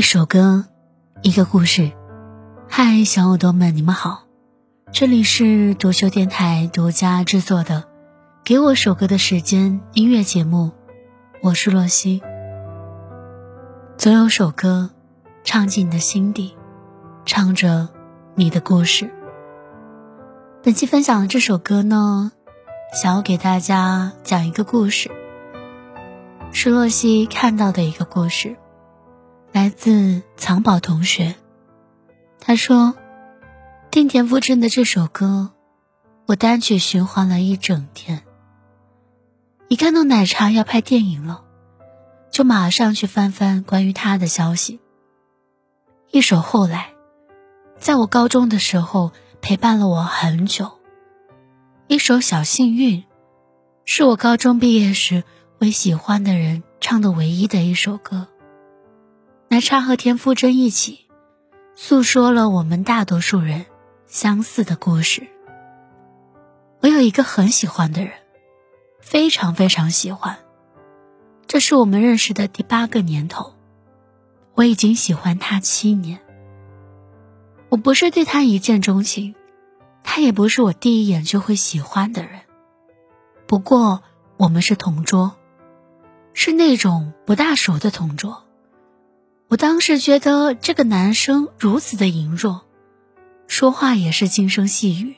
一首歌，一个故事。嗨，小耳朵们，你们好，这里是独秀电台独家制作的《给我首歌的时间》音乐节目，我是洛西。总有首歌，唱进你的心底，唱着你的故事。本期分享的这首歌呢，想要给大家讲一个故事，是洛西看到的一个故事。来自藏宝同学，他说：“定田馥甄的这首歌，我单曲循环了一整天。一看到奶茶要拍电影了，就马上去翻翻关于他的消息。一首《后来》，在我高中的时候陪伴了我很久。一首《小幸运》，是我高中毕业时为喜欢的人唱的唯一的一首歌。”奶茶和田馥甄一起，诉说了我们大多数人相似的故事。我有一个很喜欢的人，非常非常喜欢。这是我们认识的第八个年头，我已经喜欢他七年。我不是对他一见钟情，他也不是我第一眼就会喜欢的人。不过我们是同桌，是那种不大熟的同桌。我当时觉得这个男生如此的羸弱，说话也是轻声细语，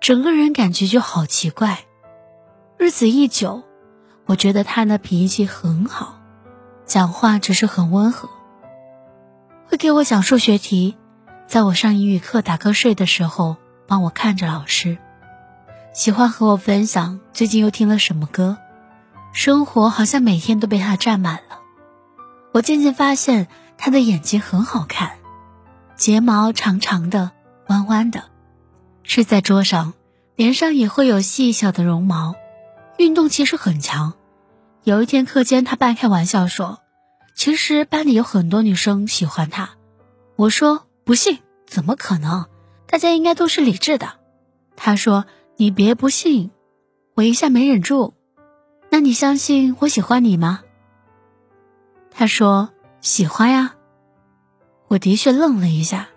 整个人感觉就好奇怪。日子一久，我觉得他的脾气很好，讲话只是很温和，会给我讲数学题，在我上英语课打瞌睡的时候帮我看着老师，喜欢和我分享最近又听了什么歌，生活好像每天都被他占满了。我渐渐发现他的眼睛很好看，睫毛长长的、弯弯的，睡在桌上，脸上也会有细小的绒毛。运动其实很强。有一天课间，他半开玩笑说：“其实班里有很多女生喜欢他。”我说：“不信，怎么可能？大家应该都是理智的。”他说：“你别不信。”我一下没忍住：“那你相信我喜欢你吗？”他说：“喜欢呀。”我的确愣了一下，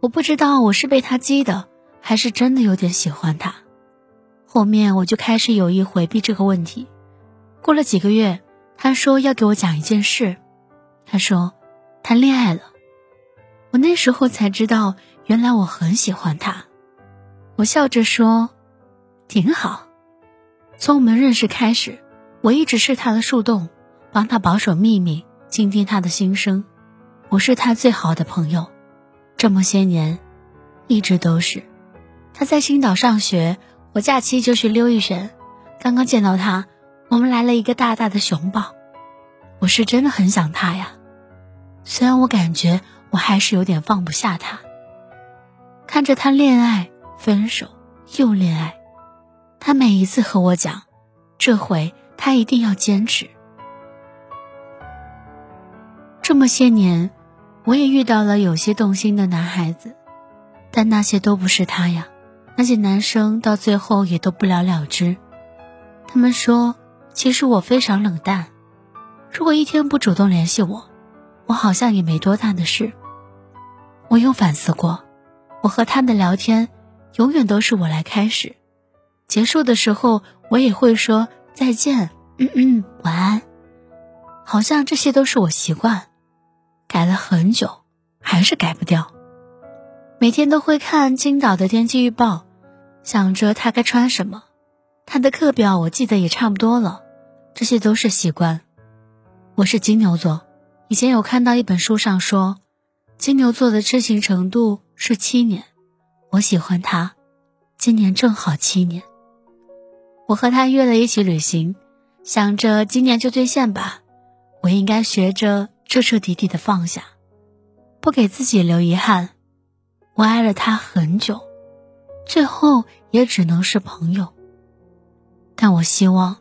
我不知道我是被他激的，还是真的有点喜欢他。后面我就开始有意回避这个问题。过了几个月，他说要给我讲一件事。他说谈恋爱了。我那时候才知道，原来我很喜欢他。我笑着说：“挺好。”从我们认识开始，我一直是他的树洞。帮他保守秘密，倾听他的心声。我是他最好的朋友，这么些年，一直都是。他在青岛上学，我假期就去溜一圈。刚刚见到他，我们来了一个大大的熊抱。我是真的很想他呀，虽然我感觉我还是有点放不下他。看着他恋爱、分手又恋爱，他每一次和我讲，这回他一定要坚持。这么些年，我也遇到了有些动心的男孩子，但那些都不是他呀。那些男生到最后也都不了了之。他们说，其实我非常冷淡，如果一天不主动联系我，我好像也没多大的事。我有反思过，我和他的聊天，永远都是我来开始，结束的时候我也会说再见，嗯嗯，晚安，好像这些都是我习惯。改了很久，还是改不掉。每天都会看青岛的天气预报，想着他该穿什么。他的课表我记得也差不多了，这些都是习惯。我是金牛座，以前有看到一本书上说，金牛座的痴情程度是七年。我喜欢他，今年正好七年。我和他约了一起旅行，想着今年就兑现吧。我应该学着。彻彻底底的放下，不给自己留遗憾。我爱了他很久，最后也只能是朋友。但我希望，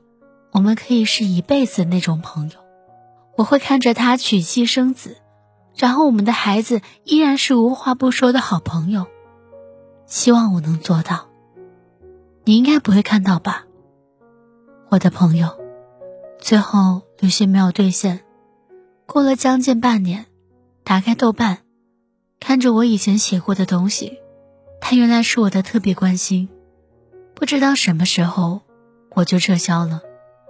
我们可以是一辈子那种朋友。我会看着他娶妻生子，然后我们的孩子依然是无话不说的好朋友。希望我能做到。你应该不会看到吧，我的朋友。最后旅行没有兑现。过了将近半年，打开豆瓣，看着我以前写过的东西，他原来是我的特别关心。不知道什么时候我就撤销了，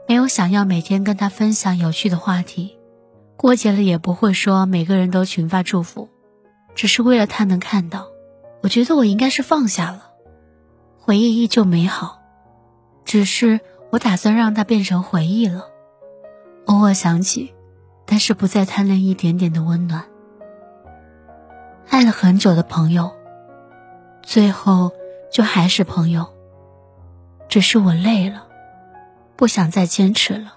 没有想要每天跟他分享有趣的话题，过节了也不会说每个人都群发祝福，只是为了他能看到。我觉得我应该是放下了，回忆依旧美好，只是我打算让它变成回忆了，偶尔想起，但是不再贪恋一点点的温暖。爱了很久的朋友，最后就还是朋友。只是我累了，不想再坚持了。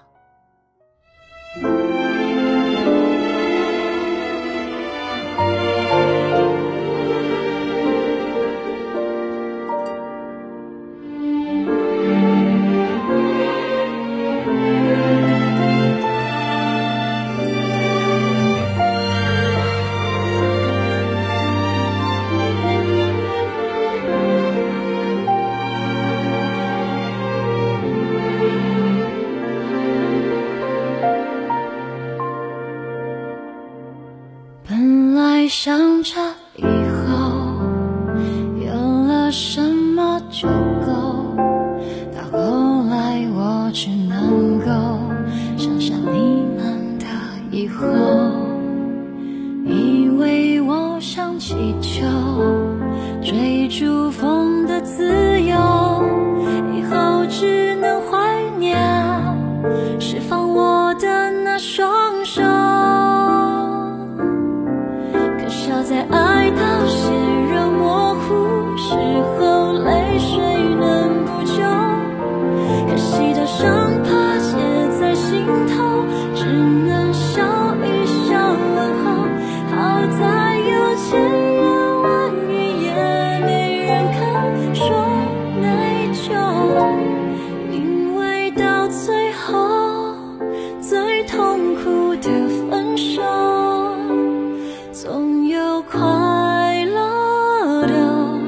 快乐的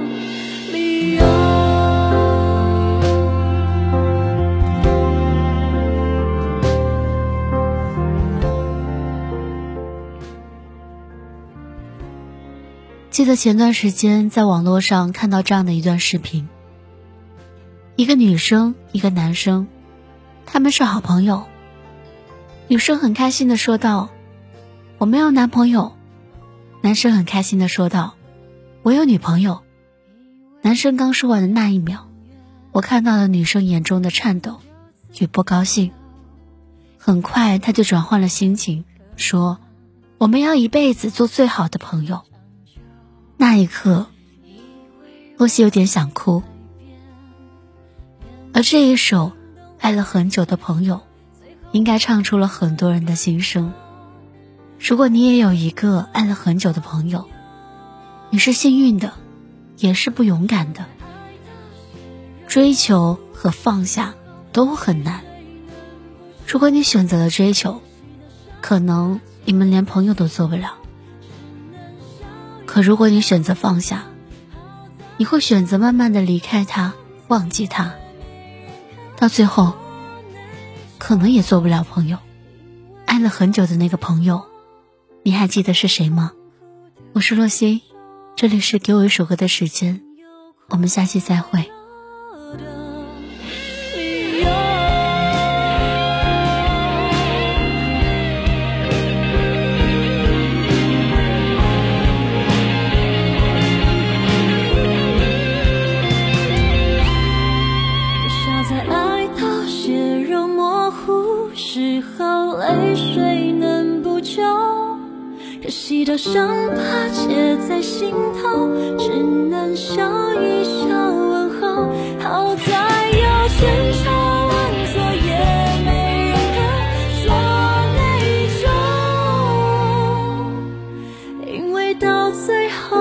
理由记得前段时间在网络上看到这样的一段视频：一个女生，一个男生，他们是好朋友。女生很开心的说道：“我没有男朋友。”男生很开心的说道：“我有女朋友。”男生刚说完的那一秒，我看到了女生眼中的颤抖与不高兴。很快，他就转换了心情，说：“我们要一辈子做最好的朋友。”那一刻，洛西有点想哭。而这一首爱了很久的朋友，应该唱出了很多人的心声。如果你也有一个爱了很久的朋友，你是幸运的，也是不勇敢的。追求和放下都很难。如果你选择了追求，可能你们连朋友都做不了。可如果你选择放下，你会选择慢慢的离开他，忘记他，到最后，可能也做不了朋友。爱了很久的那个朋友，你还记得是谁吗？我是洛西，这里是给我一首歌的时间，我们下期再会。时候，泪水的伤疤结在心头，只能笑一笑问候。好在有千差万错，也没人肯说内疚，因为到最后，